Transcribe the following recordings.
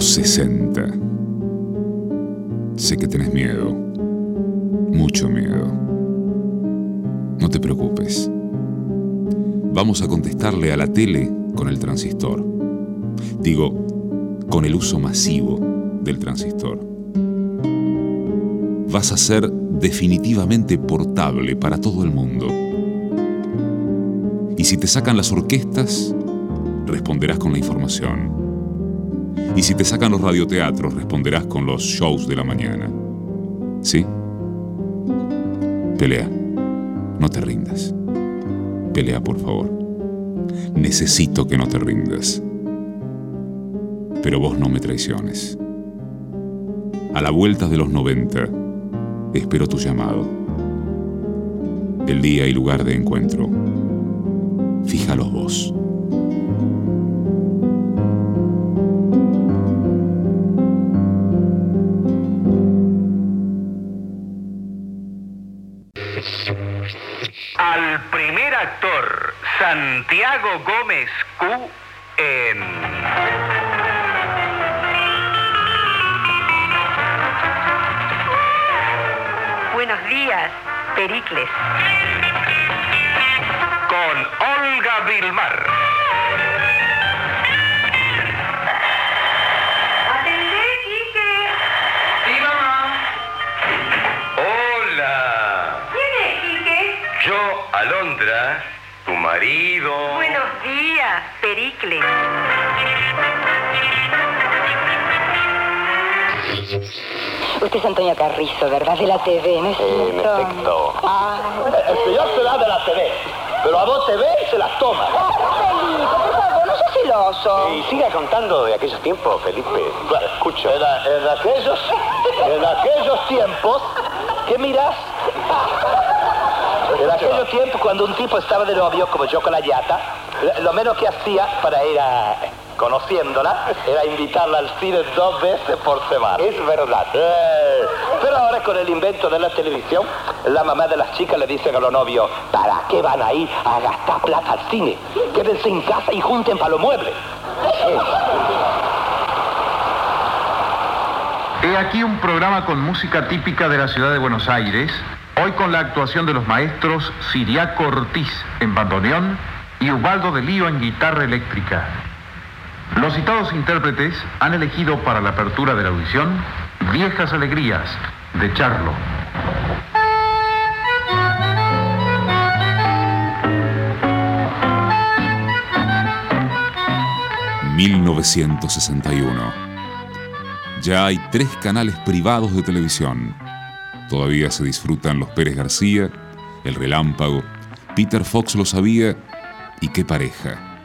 los 60. Sé que tenés miedo, mucho miedo. No te preocupes. Vamos a contestarle a la tele con el transistor. Digo, con el uso masivo del transistor. Vas a ser definitivamente portable para todo el mundo. Y si te sacan las orquestas, responderás con la información. Y si te sacan los radioteatros, responderás con los shows de la mañana. ¿Sí? Pelea. No te rindas. Pelea, por favor. Necesito que no te rindas. Pero vos no me traiciones. A la vuelta de los 90, espero tu llamado. El día y lugar de encuentro. Fíjalo vos. Santiago Gómez Q en... Buenos días, Pericles. Con Olga Vilmar. ¡Atendé, Quique! Sí, mamá. Hola. ¿Quién es, Quique? Yo, Alondra, marido. Buenos días, Pericles. Usted es Antonio Carrizo, ¿verdad? De la TV, ¿no es En cierto? efecto. Ah, El señor se da de la TV, pero a vos te ve y se las toma. Felipe, por favor, no seas celoso. Y siga contando de aquellos tiempos, Felipe. Bueno, escucho. En, en aquellos, en aquellos tiempos, ¿qué miras? En aquellos tiempos, cuando un tipo estaba de novio, como yo con la yata, lo menos que hacía para ir a conociéndola era invitarla al cine dos veces por semana. Es verdad. Eh, pero ahora con el invento de la televisión, la mamá de las chicas le dicen a los novios, ¿para qué van a ir a gastar plata al cine? Quédense en casa y junten para los muebles. He aquí un programa con música típica de la ciudad de Buenos Aires, hoy con la actuación de los maestros Siriaco Ortiz en bandoneón y Ubaldo de Lío en guitarra eléctrica. Los citados intérpretes han elegido para la apertura de la audición Viejas Alegrías de Charlo. 1961. Ya hay tres canales privados de televisión. Todavía se disfrutan los Pérez García, El Relámpago, Peter Fox lo sabía y qué pareja.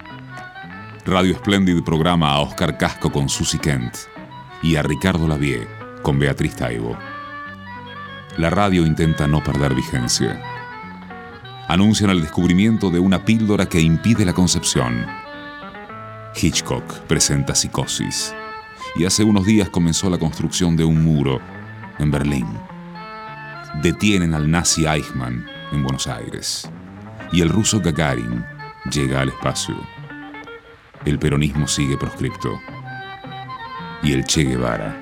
Radio Splendid programa a Oscar Casco con Susie Kent y a Ricardo Lavie con Beatriz Taibo. La radio intenta no perder vigencia. Anuncian el descubrimiento de una píldora que impide la concepción. Hitchcock presenta Psicosis y hace unos días comenzó la construcción de un muro en Berlín. Detienen al nazi Eichmann en Buenos Aires y el ruso Gagarin llega al espacio. El peronismo sigue proscripto y el Che Guevara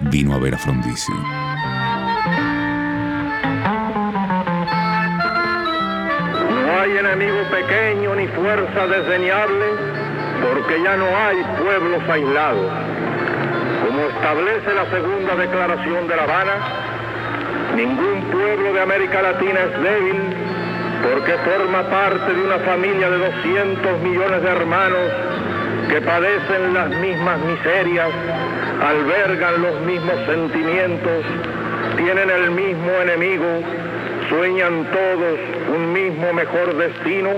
vino a ver a Frondizi. No hay enemigo pequeño ni fuerza desdeñable, porque ya no hay pueblos aislados. Como establece la segunda declaración de La Habana, ningún pueblo de América Latina es débil, porque forma parte de una familia de 200 millones de hermanos que padecen las mismas miserias, albergan los mismos sentimientos, tienen el mismo enemigo, sueñan todos un mismo mejor destino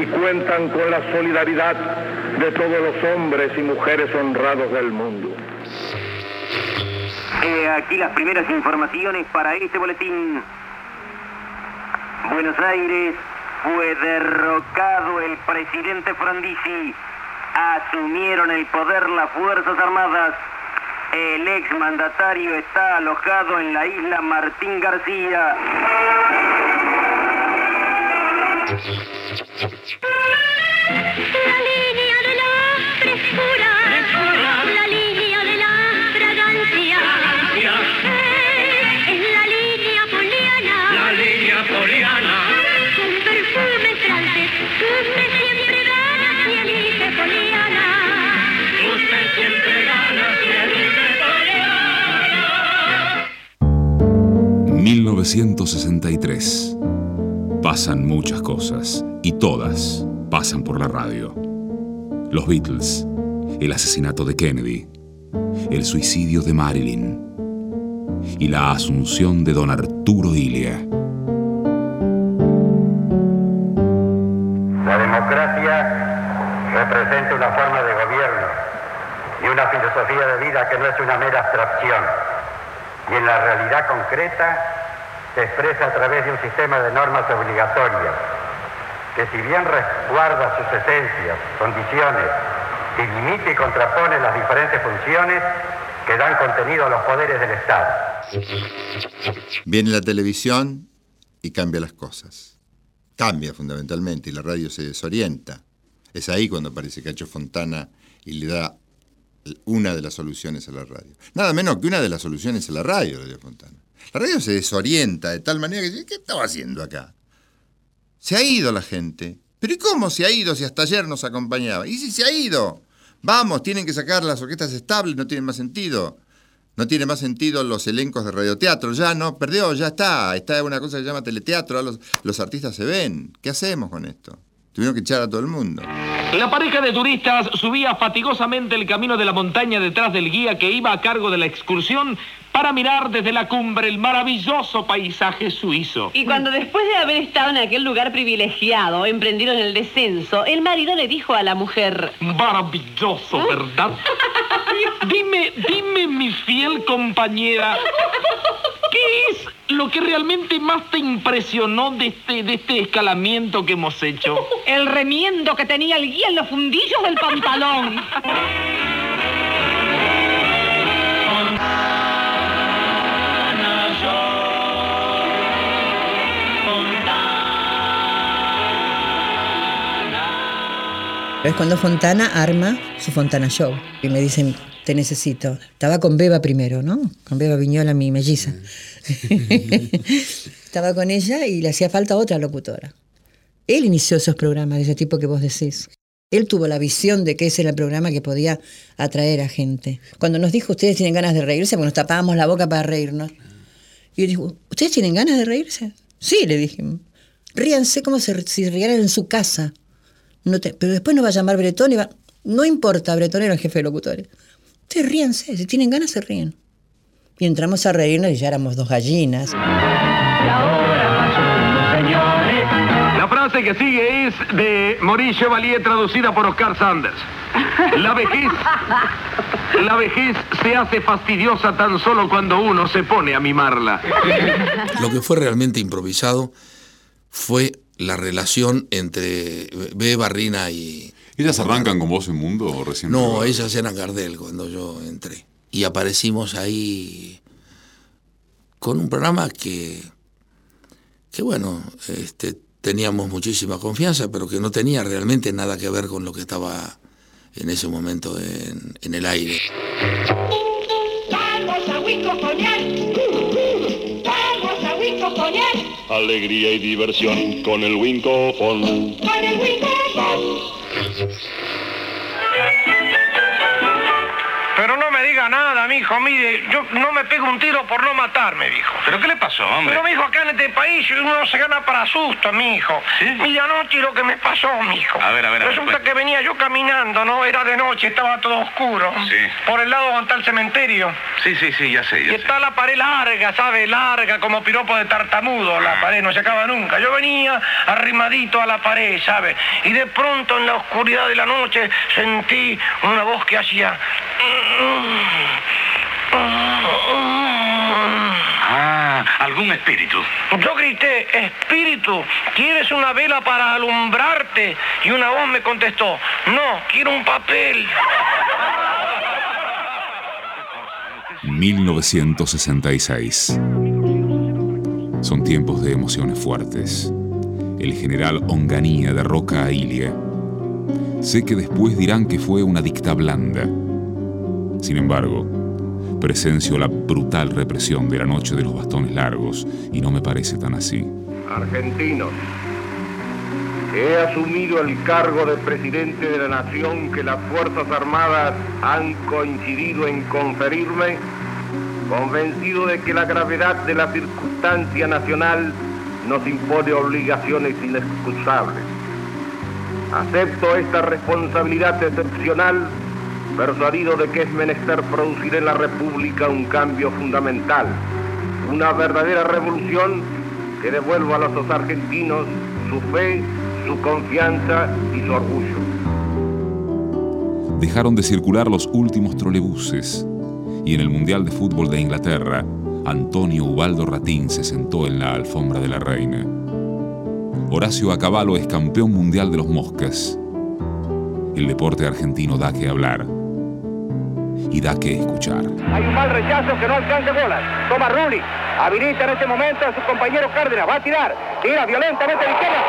y cuentan con la solidaridad de todos los hombres y mujeres honrados del mundo. Aquí las primeras informaciones para este boletín. Buenos Aires fue derrocado el presidente Frondizi. Asumieron el poder las Fuerzas Armadas. El exmandatario está alojado en la isla Martín García. 1963. Pasan muchas cosas y todas pasan por la radio. Los Beatles, el asesinato de Kennedy, el suicidio de Marilyn y la asunción de don Arturo Ilia. La democracia representa una forma de gobierno y una filosofía de vida que no es una mera abstracción y en la realidad concreta se expresa a través de un sistema de normas obligatorias que si bien resguarda sus esencias, condiciones y limita y contrapone las diferentes funciones que dan contenido a los poderes del Estado. Viene la televisión y cambia las cosas. Cambia fundamentalmente y la radio se desorienta. Es ahí cuando aparece Cacho Fontana y le da una de las soluciones a la radio. Nada menos que una de las soluciones a la radio, Cacho Fontana. La radio se desorienta de tal manera que dice, ¿qué estaba haciendo acá? Se ha ido la gente. Pero ¿y cómo se ha ido si hasta ayer nos acompañaba? ¿Y si se ha ido? Vamos, tienen que sacar las orquestas estables, no tiene más sentido. No tiene más sentido los elencos de radioteatro, ya no, perdió, ya está. Está una cosa que se llama teleteatro, los, los artistas se ven. ¿Qué hacemos con esto? Tuvieron que echar a todo el mundo. La pareja de turistas subía fatigosamente el camino de la montaña detrás del guía que iba a cargo de la excursión para mirar desde la cumbre el maravilloso paisaje suizo. Y cuando después de haber estado en aquel lugar privilegiado, emprendido en el descenso, el marido le dijo a la mujer... Maravilloso, ¿verdad? dime, dime, mi fiel compañera, ¿qué es lo que realmente más te impresionó de este, de este escalamiento que hemos hecho? El remiendo que tenía el guía en los fundillos del pantalón. Es cuando Fontana arma su Fontana Show y me dicen, te necesito. Estaba con Beba primero, ¿no? Con Beba Viñola, mi melliza. Estaba con ella y le hacía falta otra locutora. Él inició esos programas de ese tipo que vos decís. Él tuvo la visión de que ese era el programa que podía atraer a gente. Cuando nos dijo, ustedes tienen ganas de reírse, porque nos tapábamos la boca para reírnos. Y yo dijo, ¿ustedes tienen ganas de reírse? Sí, le dije. Ríanse como si, si rieran en su casa. No te, pero después nos va a llamar Bretón y va... No importa, Bretón era el jefe de locutores. Ustedes ríanse, si tienen ganas se ríen. Y entramos a reírnos y ya éramos dos gallinas. La frase que sigue es de Maurice Chevalier traducida por Oscar Sanders. La vejez, la vejez se hace fastidiosa tan solo cuando uno se pone a mimarla. Lo que fue realmente improvisado fue la relación entre Beba, Rina y... ¿Ellas arrancan con vos en Mundo o recién? No, ellas eran Gardel cuando yo entré. Y aparecimos ahí con un programa que, que bueno, este, teníamos muchísima confianza, pero que no tenía realmente nada que ver con lo que estaba en ese momento en, en el aire. Alegría y diversión con el Wincofon. Con el Huico Pero no me nada, mijo. Mire, yo no me pego un tiro por no matarme, mijo. ¿Pero qué le pasó, hombre? Pero, mijo, acá en este país uno se gana para susto, mijo. ¿Sí? Mire anoche lo que me pasó, mijo. A ver, a ver, a ver, Resulta pues. que venía yo caminando, ¿no? Era de noche, estaba todo oscuro. Sí. Por el lado donde está el cementerio. Sí, sí, sí, ya sé, Y sé. está la pared larga, ¿sabe? Larga, como piropo de tartamudo. La pared no se acaba nunca. Yo venía arrimadito a la pared, ¿sabe? Y de pronto en la oscuridad de la noche sentí una voz que hacía... Ah, algún espíritu. Yo grité, espíritu, ¿quieres una vela para alumbrarte? Y una voz me contestó, no, quiero un papel. 1966. Son tiempos de emociones fuertes. El general Onganía derroca a Ilia. Sé que después dirán que fue una dicta blanda. Sin embargo, presencio la brutal represión de la noche de los bastones largos y no me parece tan así. Argentinos, he asumido el cargo de presidente de la nación que las Fuerzas Armadas han coincidido en conferirme, convencido de que la gravedad de circunstancias circunstancia nacional nos impone obligaciones inexcusables. Acepto esta responsabilidad excepcional, persuadido de que es menester producir en la República un cambio fundamental, una verdadera revolución que devuelva a los argentinos su fe, su confianza y su orgullo. Dejaron de circular los últimos trolebuses y en el Mundial de Fútbol de Inglaterra, Antonio Ubaldo Ratín se sentó en la alfombra de la reina. Horacio Acabalo es campeón mundial de los moscas. El deporte argentino da que hablar y da que escuchar. Hay un mal rechazo que no alcanza bolas. Toma Rulli. Habilita en este momento a su compañero Cárdenas. Va a tirar. Tira violentamente a la izquierda.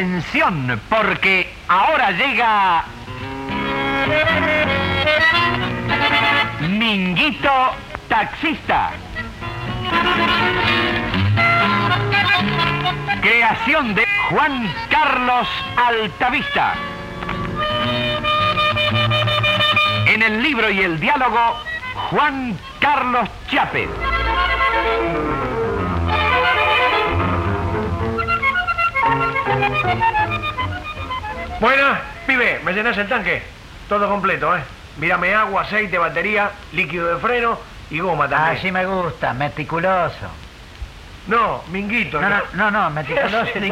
Atención, porque ahora llega Minguito Taxista. Creación de Juan Carlos Altavista. En el libro y el diálogo, Juan Carlos Chape. Buena, pibe, ¿me llenas el tanque? Todo completo, ¿eh? Mírame agua, aceite, batería, líquido de freno y goma también. Así me gusta, meticuloso. No, minguito. No, no, no, no, meticuloso. Sé, te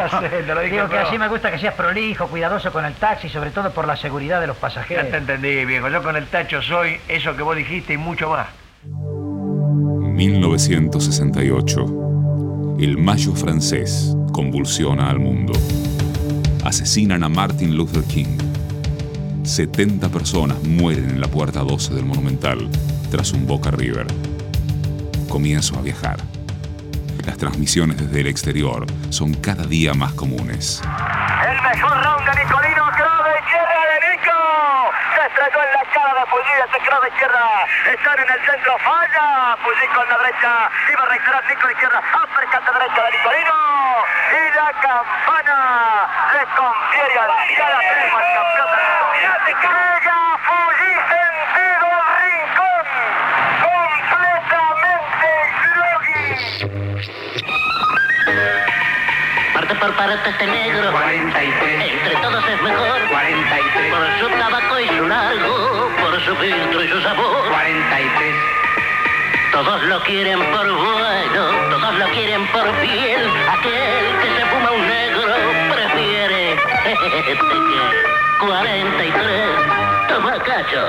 lo dije digo que así me gusta que seas prolijo, cuidadoso con el taxi, sobre todo por la seguridad de los pasajeros. Ya te entendí, viejo. Yo con el tacho soy eso que vos dijiste y mucho más. 1968. El mayo francés convulsiona al mundo. Asesinan a Martin Luther King. 70 personas mueren en la puerta 12 del Monumental tras un Boca River. Comienzo a viajar. Las transmisiones desde el exterior son cada día más comunes. El mejor round de Nicolino, de izquierda de Nico. Se estrelló en la cara de Pulli, ese de izquierda. Están en el centro, falla. Pulli con la derecha. Iba a reaccionar Nico izquierda. Uppercut de derecha de Nicolino. Y la campana le confiere al cada prima al campeón del mundo. Llega Pulli sentido rincón. Completamente groggy. Parte por parte este negro. 43. Entre todos es mejor. 43. Por su tabaco y su largo, por su filtro y su sabor. 43. Todos lo quieren por bueno, todos lo quieren por bien. Aquel que se fuma un negro prefiere. 43. Toma cacho.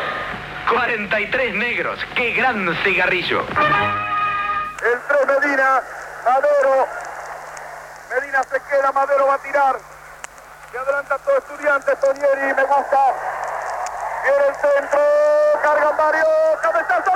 43 negros. ¡Qué gran cigarrillo! El 3 Medina, Madero. Medina se queda, Madero va a tirar. Se adelanta todo estudiante, Tonieri, me gusta. Viene el centro, carga Mario, cabezazo,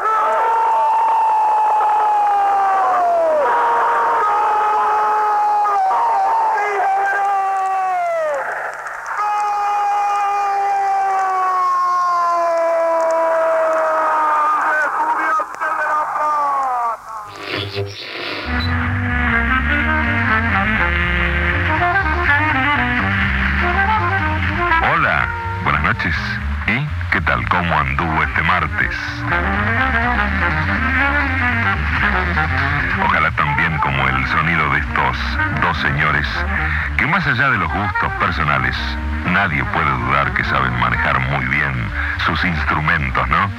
nadie puede dudar que saben manejar muy bien sus instrumentos, ¿no?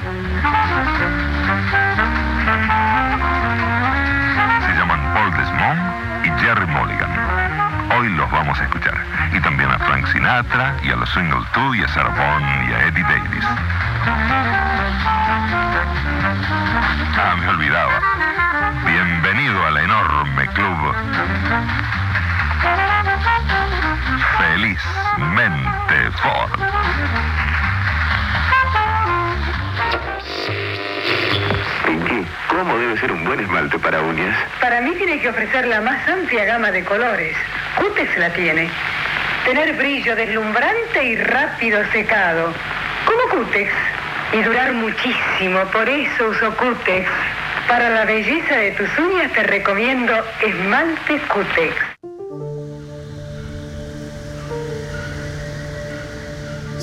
Se llaman Paul Desmond y Jerry Mulligan. Hoy los vamos a escuchar. Y también a Frank Sinatra, y a los Single 2, y a Sarah y a Eddie Davis. Ah, me olvidaba. Bienvenido al enorme club. Felizmente Ford. Pinky, ¿cómo debe ser un buen esmalte para uñas? Para mí tiene que ofrecer la más amplia gama de colores. Cutex la tiene. Tener brillo deslumbrante y rápido secado. Como Cutex. Y durar muchísimo. Por eso uso Cutex. Para la belleza de tus uñas te recomiendo esmalte Cutex.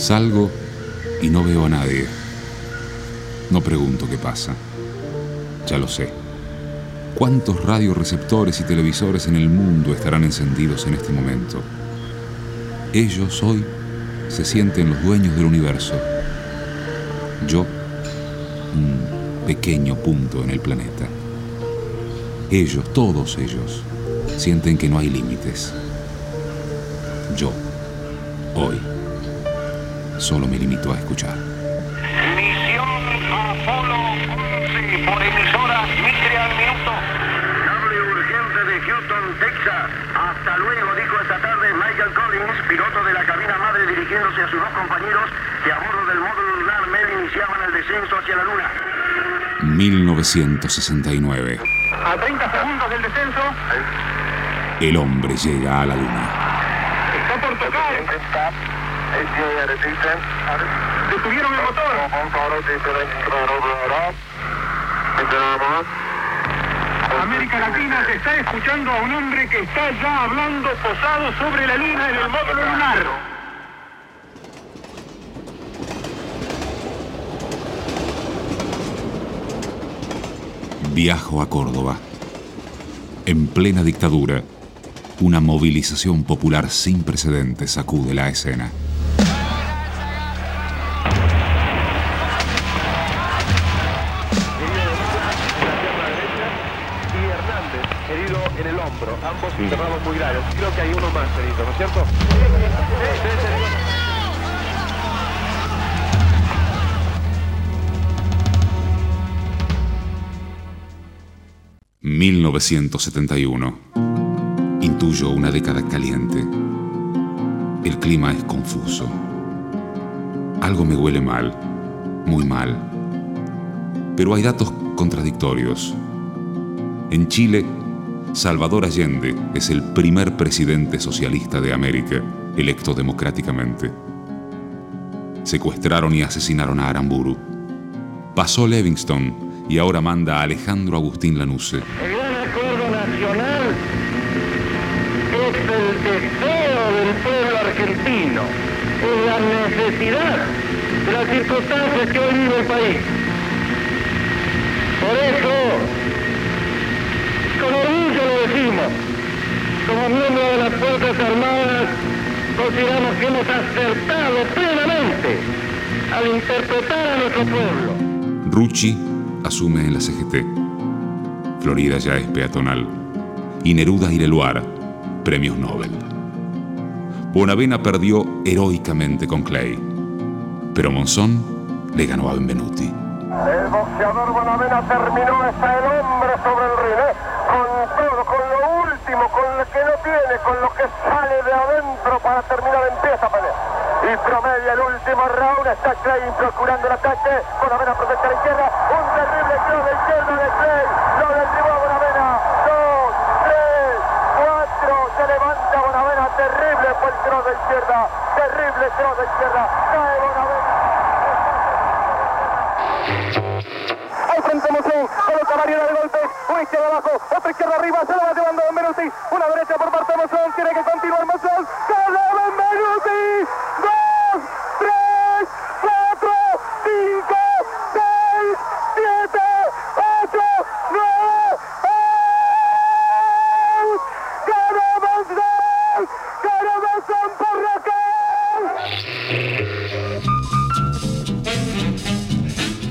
Salgo y no veo a nadie. No pregunto qué pasa. Ya lo sé. ¿Cuántos radioreceptores y televisores en el mundo estarán encendidos en este momento? Ellos hoy se sienten los dueños del universo. Yo, un pequeño punto en el planeta. Ellos, todos ellos, sienten que no hay límites. Yo, hoy, solo me limito a escuchar. Misión Apolo 11 por emisora Mitre al minuto. Cable urgente de Houston, Texas. Hasta luego, dijo esta tarde Michael Collins, piloto de la cabina madre dirigiéndose a sus dos compañeros que a bordo del módulo lunar MED iniciaban el descenso hacia la luna. 1969. A 30 segundos del descenso. El hombre llega a la luna. Está por tocar. Detuvieron el motor. América Latina se está escuchando a un hombre que está ya hablando posado sobre la luna en el módulo lunar. Viajo a Córdoba. En plena dictadura, una movilización popular sin precedentes sacude la escena. Internados muy graves. Creo que hay uno más herido, ¿no es cierto? Sí, sí, 1971. Intuyo una década caliente. El clima es confuso. Algo me huele mal, muy mal. Pero hay datos contradictorios. En Chile, Salvador Allende es el primer presidente socialista de América electo democráticamente. Secuestraron y asesinaron a Aramburu. Pasó Livingston y ahora manda a Alejandro Agustín Lanusse. El gran acuerdo nacional es el deseo del pueblo argentino, es la necesidad de las circunstancias que hoy vive el país. Por eso, decimos, como miembros de las Fuerzas Armadas, consideramos que hemos acertado plenamente al interpretar a nuestro pueblo. Rucci asume en la CGT. Florida ya es peatonal. Y Neruda y Leluar, premios Nobel. Bonavena perdió heroicamente con Clay. Pero Monzón le ganó a Benvenuti. El boxeador Bonavena terminó, está el hombre sobre el ring. Con todo, con lo último, con lo que no tiene, con lo que sale de adentro para terminar, empieza a pelear. Y promedia el último round, está Clay procurando el ataque, Bonavena protege a la izquierda, un terrible cross de izquierda de Clay, lo derribó a Bonavena, dos, tres, cuatro, se levanta Bonavena, terrible fue el cross de izquierda, terrible cross de izquierda, cae Bonavena. Al frente Mosén, coloca golpes, izquierda abajo, otra izquierda arriba, se la va llevando Benvenuti, una derecha por parte de Mosén, tiene que continuar Mosén, sale Benvenuti, dos, tres, cuatro, cinco, seis, siete, ocho, nueve, ¡out! ¡Ganó Mosén! ¡Ganó Mosén por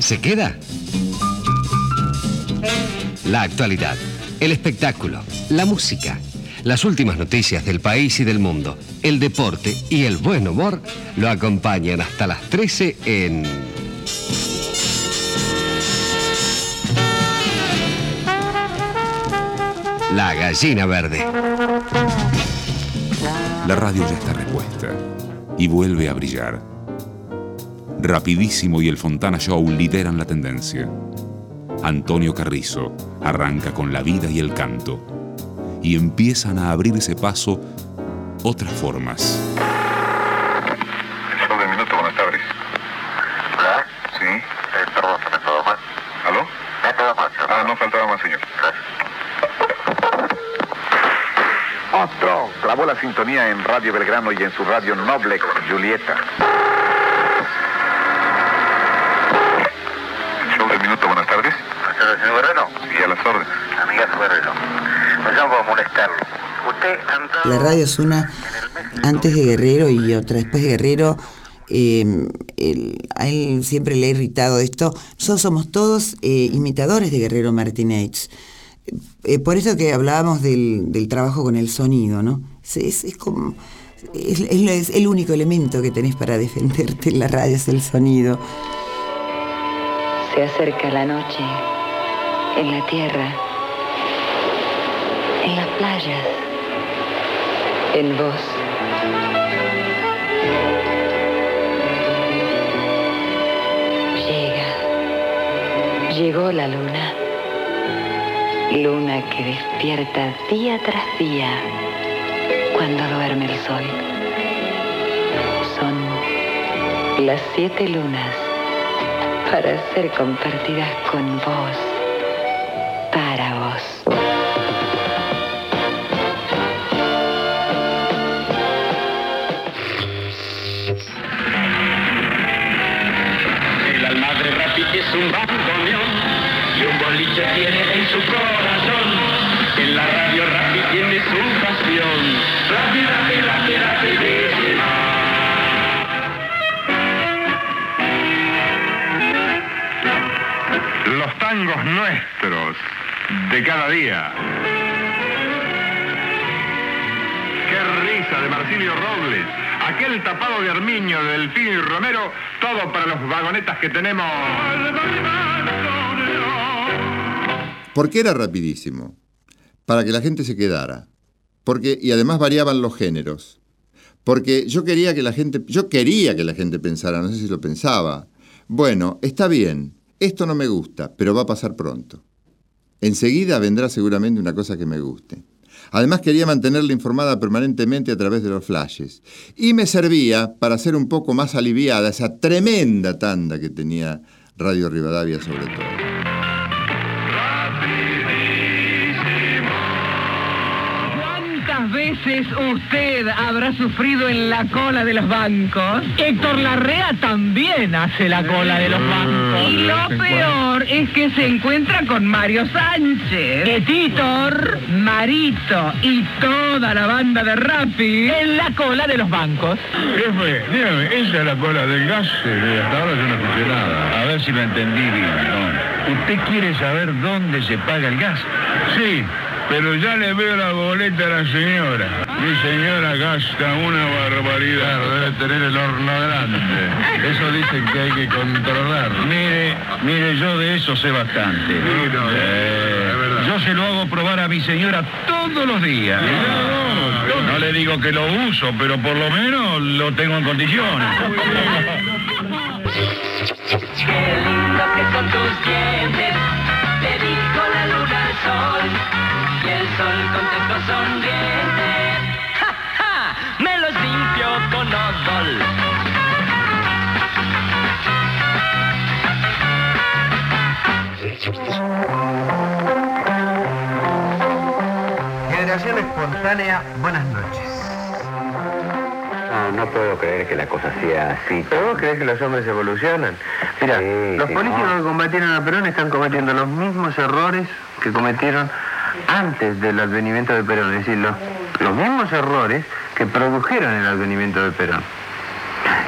¿Se queda? La actualidad, el espectáculo, la música, Las últimas noticias del país y del mundo, el deporte y el buen humor lo acompañan hasta las 13 en... La gallina verde. La radio ya está repuesta y vuelve a brillar. Rapidísimo y el Fontana Show lideran la tendencia. Antonio Carrizo arranca con la vida y el canto y empiezan a abrirse paso otras formas. Show del minuto, buenas tardes. ¿Hola? Sí. perdón, ¿me todo más? ¿Aló? Me todo más. Ah, no faltaba más, señor. Otro. Clavó la sintonía en Radio Belgrano y en su radio Noblex, Julieta. Show del minuto, buenas tardes. Señor Guerrero, Sí, a las órdenes. amigazo Guerrero, me llamo para molestarlo. Usted anda... La radio es una antes de Guerrero y otra después de Guerrero. eh, él- a él siempre le ha irritado esto. Nosotros somos todos eh, imitadores de Guerrero Martínez. Eh, por eso que hablábamos del, del trabajo con el sonido, ¿no? Es, es- es como. Es, es el único elemento que tenés para defenderte en la radio, es el sonido. Se acerca la noche, en la tierra, en las playas, en vos. Llega, llegó la luna, luna que despierta día tras día cuando duerme el sol. Son las siete lunas para ser compartidas con vos, un bandoneón y un boliche tiene en su corazón. En la radio Rappi tiene su pasión. Rappi, Rappi, Rappi, rapidísima. Los tangos nuestros de cada día. Qué risa de Marsilio Robles. Aquel tapado de Armiño, de Delfín y Romero, todo para los vagonetas que tenemos. ¿Por qué era rapidísimo? Para que la gente se quedara. Porque, y además variaban los géneros. Porque yo quería que la gente, yo quería que la gente pensara, no sé si lo pensaba. Bueno, está bien, esto no me gusta, pero va a pasar pronto. Enseguida vendrá seguramente una cosa que me guste. Además quería mantenerla informada permanentemente a través de los flashes. Y me servía para hacer un poco más aliviada esa tremenda tanda que tenía Radio Rivadavia sobre todo. Veces usted habrá sufrido en la cola de los bancos? Héctor Larrea también hace la cola de los bancos. Y lo peor es que se encuentra con Mario Sánchez, que Titor, Marito y toda la banda de Rappi en la cola de los bancos. Jefe, dígame, ¿esa es la cola del gas? hasta ahora yo no escuché nada. A ver si lo entendí bien. ¿Usted quiere saber dónde se paga el gas? Sí, pero ya le veo la boleta a la señora. Mi señora gasta una barbaridad, debe tener el horno grande. Eso dicen que hay que controlar. Mire, mire, yo de eso sé bastante. Eh, yo se lo hago probar a mi señora todos los días. No le digo que lo uso, pero por lo menos lo tengo en condiciones. Qué lindo que son tus dientes, te dijo la luna al sol. Sol contestó sonriente. ¡Ja, ja! Me los limpio con odol. Generación espontánea, buenas noches. No, no puedo creer que la cosa sea así. ¿Pero vos crees que los hombres evolucionan? Mira, Sí, los sí, políticos no. que combatieron a Perón están cometiendo los mismos errores que cometieron antes del advenimiento de Perón. Es decir, los, los mismos errores que produjeron el advenimiento de Perón.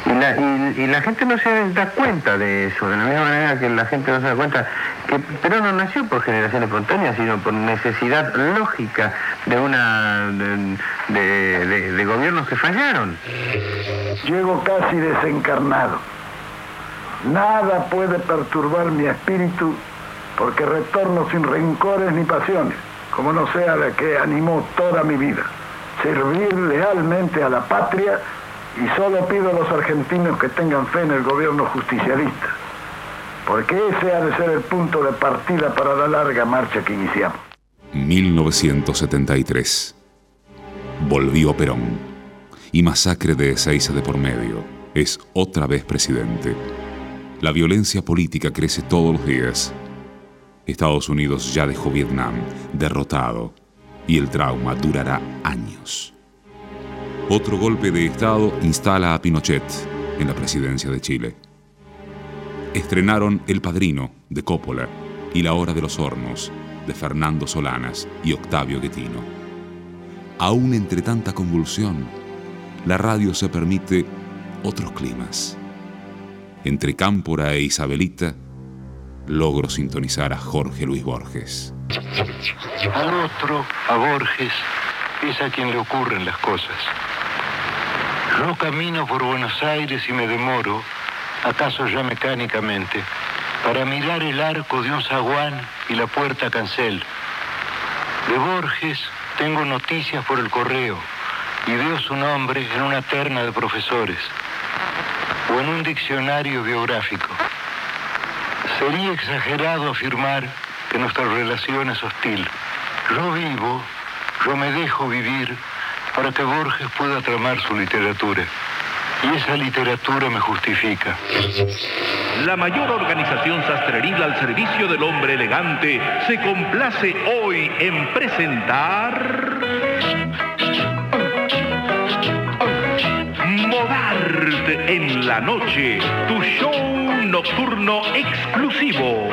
Y la, y, la gente no se da cuenta de eso, de la misma manera que la gente no se da cuenta que Perón no nació por generación espontánea, sino por necesidad lógica de una de- de gobiernos que fallaron. Llego casi desencarnado. Nada puede perturbar mi espíritu porque retorno sin rencores ni pasiones, como no sea la que animó toda mi vida. Servir lealmente a la patria y solo pido a los argentinos que tengan fe en el gobierno justicialista, porque ese ha de ser el punto de partida para la larga marcha que iniciamos. 1973. Volvió Perón. Y masacre de Ezeiza de por medio. Es otra vez presidente. La violencia política crece todos los días. Estados Unidos ya dejó Vietnam derrotado y el trauma durará años. Otro golpe de Estado instala a Pinochet en la presidencia de Chile. Estrenaron El Padrino de Coppola y La Hora de los Hornos de Fernando Solanas y Octavio Guetino. Aún entre tanta convulsión, la radio se permite otros climas. Entre Cámpora e Isabelita, logro sintonizar a Jorge Luis Borges. Al otro, a Borges, es a quien le ocurren las cosas. Yo camino por Buenos Aires y me demoro, acaso ya mecánicamente, para mirar el arco de un zaguán y la puerta cancel. De Borges tengo noticias por el correo y veo su nombre en una terna de profesores o en un diccionario biográfico. Sería exagerado afirmar que nuestra relación es hostil. Yo vivo, yo me dejo vivir para que Borges pueda tramar su literatura. Y esa literatura me justifica. La mayor organización sastreril al servicio del hombre elegante se complace hoy en presentar En la noche, tu show nocturno exclusivo.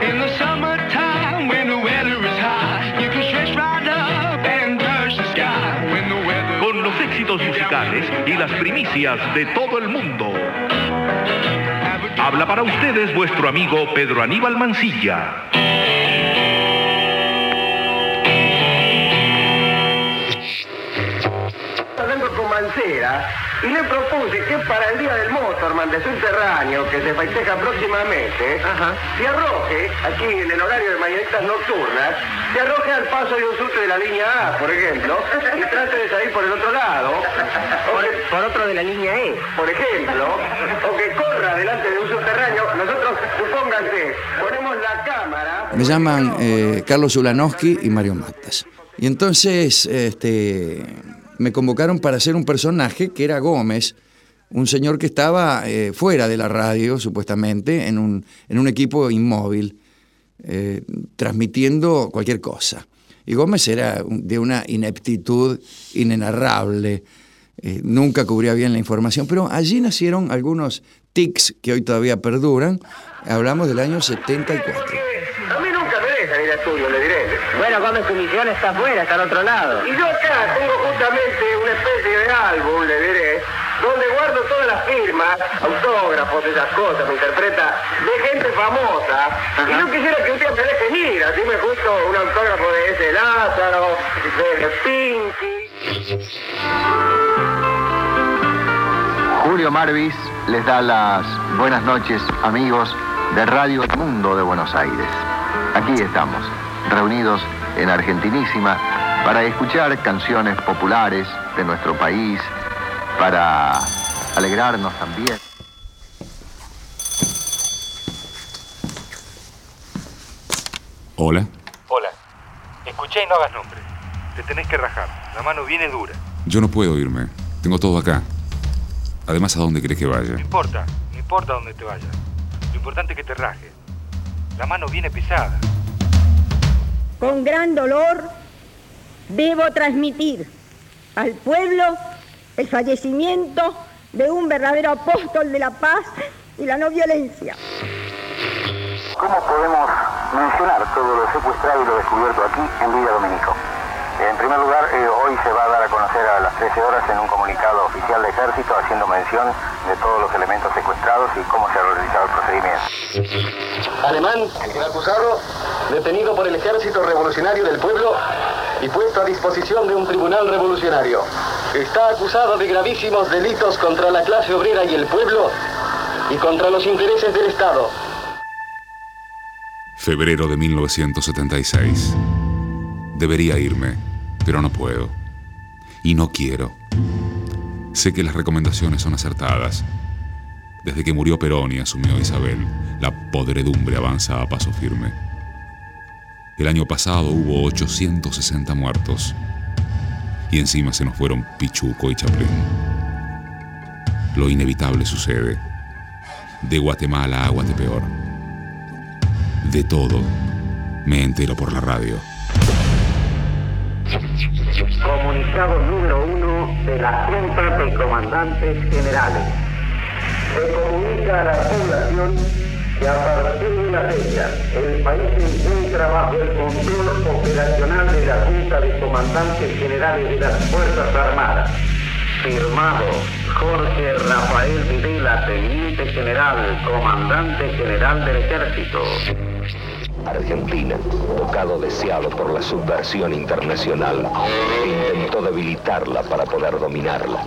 In the summertime, when the weather is high, you can stretch right up and touch the sky. When the weather Con los éxitos musicales y las primicias de todo el mundo. Habla para ustedes vuestro amigo Pedro Aníbal Mancilla. hablando con Mancera y le propuse que para el Día del Motorman de Subterráneo, que se festeja próximamente, se arroje, aquí en el horario de mañanitas nocturnas, se arroje al paso de un subte de la línea A, por ejemplo, y trate de salir por el otro lado. Por, otro de la línea E. Por ejemplo, o que corra delante de un subterráneo. Nosotros, supónganse, ponemos la cámara. Me llaman eh, Carlos Ulanowski y Mario Matas. Y entonces este, me convocaron para hacer un personaje que era Gómez, un señor que estaba eh, fuera de la radio, supuestamente, en un, en un equipo inmóvil, eh, transmitiendo cualquier cosa. Y Gómez era de una ineptitud inenarrable, eh, nunca cubría bien la información, pero allí nacieron algunos tics que hoy todavía perduran. Hablamos del año 74. A mí nunca me dejan ir a estudio, le diré. Gómez, tu misión está afuera, está al otro lado. Y yo acá tengo justamente una especie de álbum, le diré, donde guardo todas las firmas, autógrafos, esas cosas, me interpreta, de gente famosa. Y yo quisiera que usted me deje ir, así me justo un autógrafo de ese Lázaro, de Pinky. Julio Marvis les da las buenas noches, amigos de Radio El Mundo de Buenos Aires. Aquí estamos, reunidos en Argentinísima para escuchar canciones populares de nuestro país, para alegrarnos también. Hola, Hola. Escuché y no hagas nombre. Te tenés que rajar. La mano viene dura. yo no puedo irme. Tengo todo acá. Además, ¿a dónde querés que vaya? No importa. No importa dónde te vayas. Lo importante es que te rajes. La mano viene pesada. Con gran dolor debo transmitir al pueblo el fallecimiento de un verdadero apóstol de la paz y la no violencia. ¿Cómo podemos mencionar todo lo secuestrado y lo descubierto aquí en Villa Dominico? En primer lugar, eh, hoy se va a dar a conocer a las 13 horas en un comunicado oficial de ejército haciendo mención de todos los elementos secuestrados y cómo se ha realizado el procedimiento. Alemán, el acusado, detenido por el Ejército Revolucionario del Pueblo y puesto a disposición de un tribunal revolucionario. Está acusado de gravísimos delitos contra la clase obrera y el pueblo y contra los intereses del Estado. Febrero de 1976. Debería irme, pero no puedo. Y no quiero. Sé que las recomendaciones son acertadas. Desde que murió Perón y asumió Isabel, la podredumbre avanza a paso firme. El año pasado hubo 860 muertos. Y encima se nos fueron Pichuco y Chaplin. Lo inevitable sucede. De Guatemala a Guatepeor. De todo me entero por la radio. Comunicado número uno de la Junta de Comandantes Generales. Se comunica a la población que a partir de la fecha el país se encuentra bajo el control operacional de la Junta de Comandantes Generales de las Fuerzas Armadas. Firmado Jorge Rafael Videla, Teniente General, Comandante General del Ejército. Argentina, bocado deseado por la subversión internacional, intentó debilitarla para poder dominarla.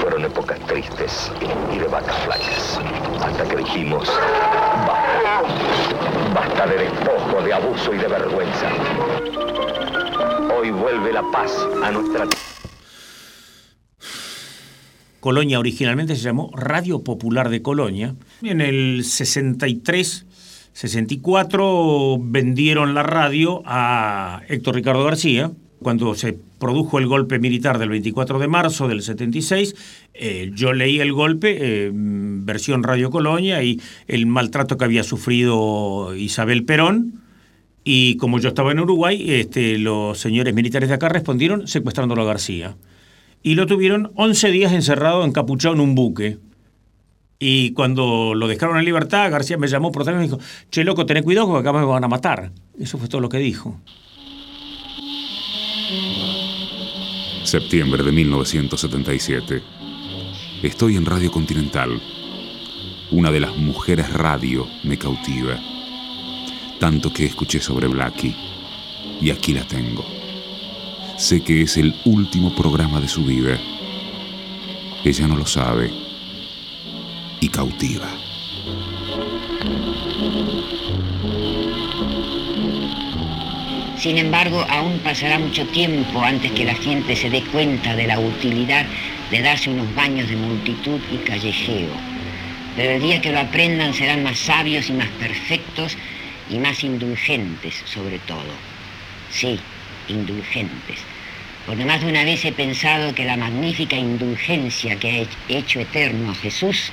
Fueron épocas tristes y de vacas flacas, hasta que dijimos, basta, basta de despojo, de abuso y de vergüenza. Hoy vuelve la paz a nuestra Colonia originalmente se llamó Radio Popular de Colonia. En el 63 64 vendieron la radio a Héctor Ricardo García. Cuando se produjo el golpe militar del 24 de marzo del 76, eh, yo leí el golpe, eh, versión Radio Colonia, y el maltrato que había sufrido Isabel Perón. Y como yo estaba en Uruguay, este, los señores militares de acá respondieron secuestrándolo a García. Y lo tuvieron 11 días encerrado, encapuchado en un buque. Y cuando lo dejaron en libertad, García me llamó por teléfono y dijo, che, loco, ten cuidado porque acá me van a matar. Eso fue todo lo que dijo. Septiembre de 1977. Estoy en Radio Continental. Una de las mujeres radio me cautiva. Tanto que escuché sobre Blackie. Y aquí la tengo. Sé que es el último programa de su vida. Ella no lo sabe. Sin embargo, aún pasará mucho tiempo antes que la gente se dé cuenta de la utilidad de darse unos baños de multitud y callejeo. Pero el día que lo aprendan serán más sabios y más perfectos y más indulgentes sobre todo. Sí, indulgentes. Porque más de una vez he pensado que la magnífica indulgencia que ha hecho eterno a Jesús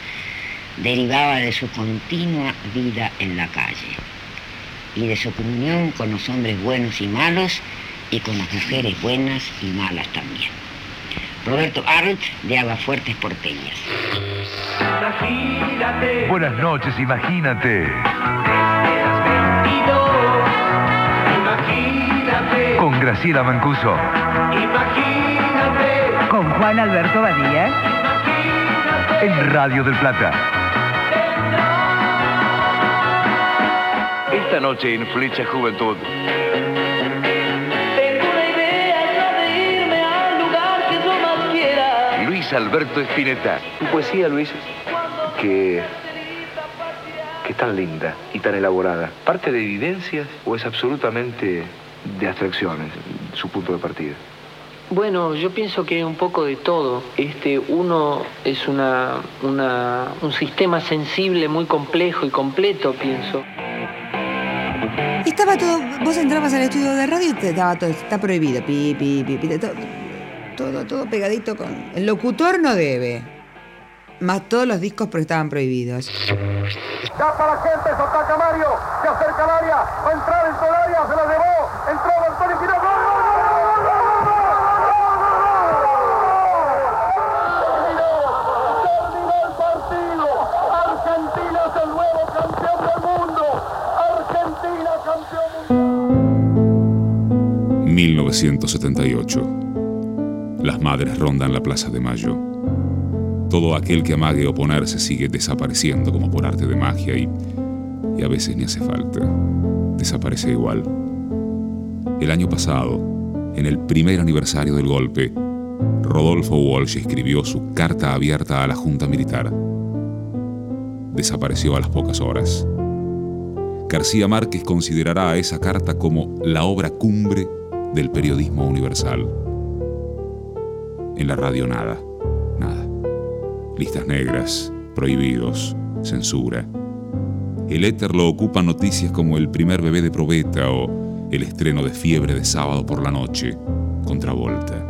derivaba de su continua vida en la calle y de su comunión con los hombres buenos y malos y con las mujeres buenas y malas también. Roberto Arlt de Aguafuertes Porteñas. Buenas noches, imagínate. Con Graciela Mancuso. Con Juan Alberto Badía. En Radio del Plata. Esta noche en Flecha Juventud. Luis Alberto Espineta. Tu poesía, Luis, que, que es tan linda y tan elaborada, ¿parte de evidencias o es absolutamente de abstracciones su punto de partida? Bueno, yo pienso que un poco de todo. Este, uno es una, una, un sistema sensible muy complejo y completo, pienso. Estaba todo, vos entrabas al estudio de radio y te estaba todo, está prohibido, pi, pi, pi, pi, todo, todo, todo pegadito con... El locutor no debe, más todos los discos porque estaban prohibidos. Ya para gente, soltá Camario, se acerca al área, va a entrar en el área, se la llevó, entró Antonio Quiroga, 1978. Las madres rondan la Plaza de Mayo. Todo aquel que amague oponerse sigue desapareciendo como por arte de magia y, y a veces ni hace falta. Desaparece igual. El año pasado, en el primer aniversario del golpe, Rodolfo Walsh escribió su carta abierta a la Junta Militar. Desapareció a las pocas horas. García Márquez considerará a esa carta como la obra cumbre del periodismo universal. En la radio nada, nada. Listas negras, prohibidos, censura. El éter lo ocupan noticias como el primer bebé de probeta o el estreno de fiebre de sábado por la noche, contravolta.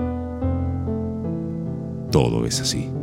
Todo es así.